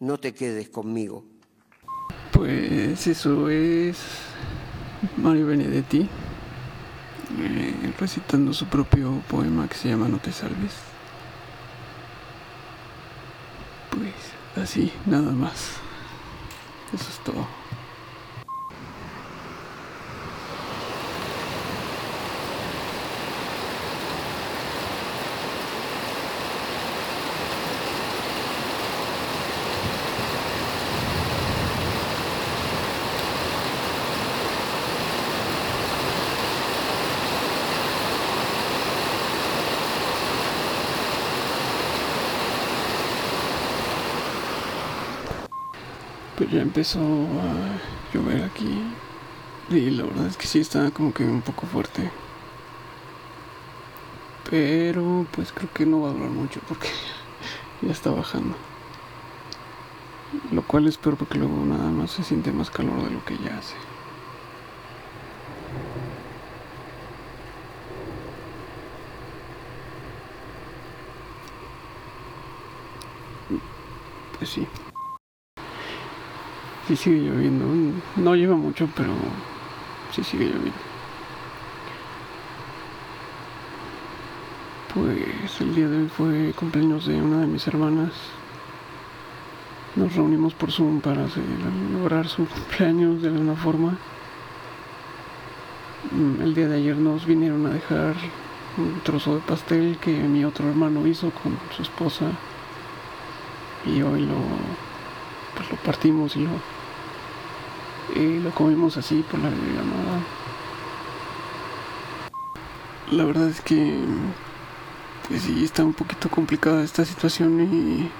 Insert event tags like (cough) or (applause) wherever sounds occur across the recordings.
no te quedes conmigo. Pues eso es Mario Benedetti eh, recitando su propio poema que se llama No te salves. Pues así, nada más. Eso es todo. Pues ya empezó a llover aquí. Y la verdad es que sí está como que un poco fuerte. Pero pues creo que no va a durar mucho porque (laughs) ya está bajando. Lo cual es peor porque luego nada más se siente más calor de lo que ya hace. Pues sí. Sí sigue lloviendo. No lleva mucho, pero sí sigue lloviendo. Pues el día de hoy fue cumpleaños de una de mis hermanas. Nos reunimos por Zoom para celebrar su cumpleaños de alguna forma. Mm, el día de ayer nos vinieron a dejar un trozo de pastel que mi otro hermano hizo con su esposa. Y hoy lo, pues lo partimos y lo y lo comimos así por la videollamada. La verdad es que pues sí está un poquito complicada esta situación y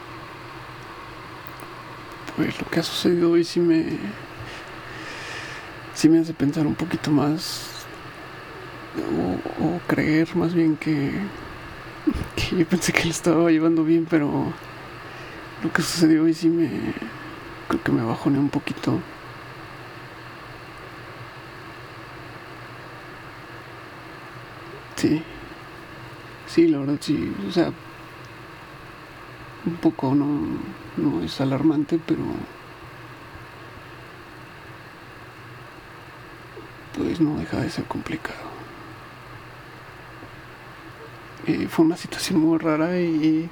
pues lo que ha sucedido hoy sí me sí me hace pensar un poquito más o, creer más bien que, que yo pensé que le estaba llevando bien pero lo que sucedió hoy sí me creo que me bajoné un poquito Sí. Sí, la verdad sí. O sea, un poco no, no es alarmante, pero pues no deja de ser complicado. Eh, fue una situación muy rara y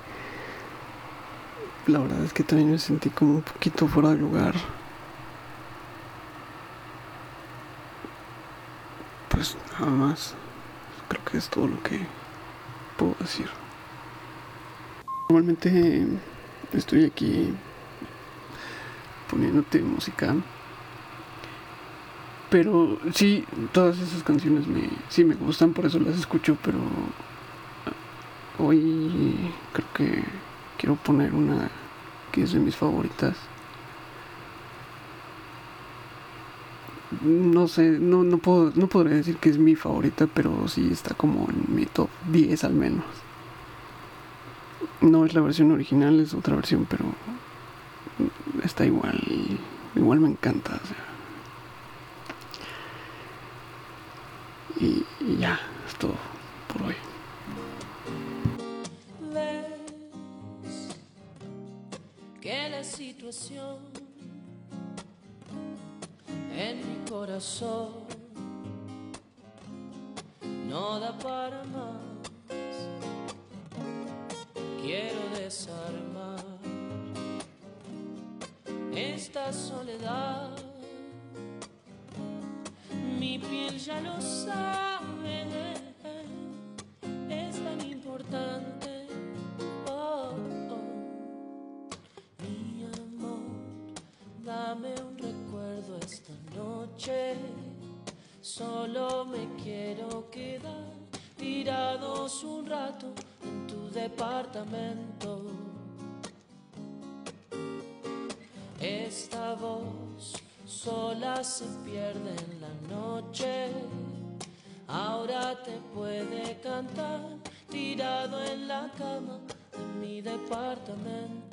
la verdad es que también me sentí como un poquito fuera de lugar. Pues nada más. Es todo lo que puedo decir. Normalmente estoy aquí poniéndote música. Pero sí, todas esas canciones me, sí me gustan, por eso las escucho, pero hoy creo que quiero poner una que es de mis favoritas. No sé, no, no, puedo, no podría decir que es mi favorita, pero sí está como en mi top 10 al menos. No es la versión original, es otra versión, pero está igual, igual me encanta. y, ya, es todo por hoy. la situación corazón no da para más. Quiero desarmar esta soledad él ya lo sabe, es tan importante. Oh, oh. Mi amor, dame un Solo me quiero quedar tirados un rato en tu departamento. Esta voz sola se pierde en la noche. Ahora te puede cantar tirado en la cama de mi departamento.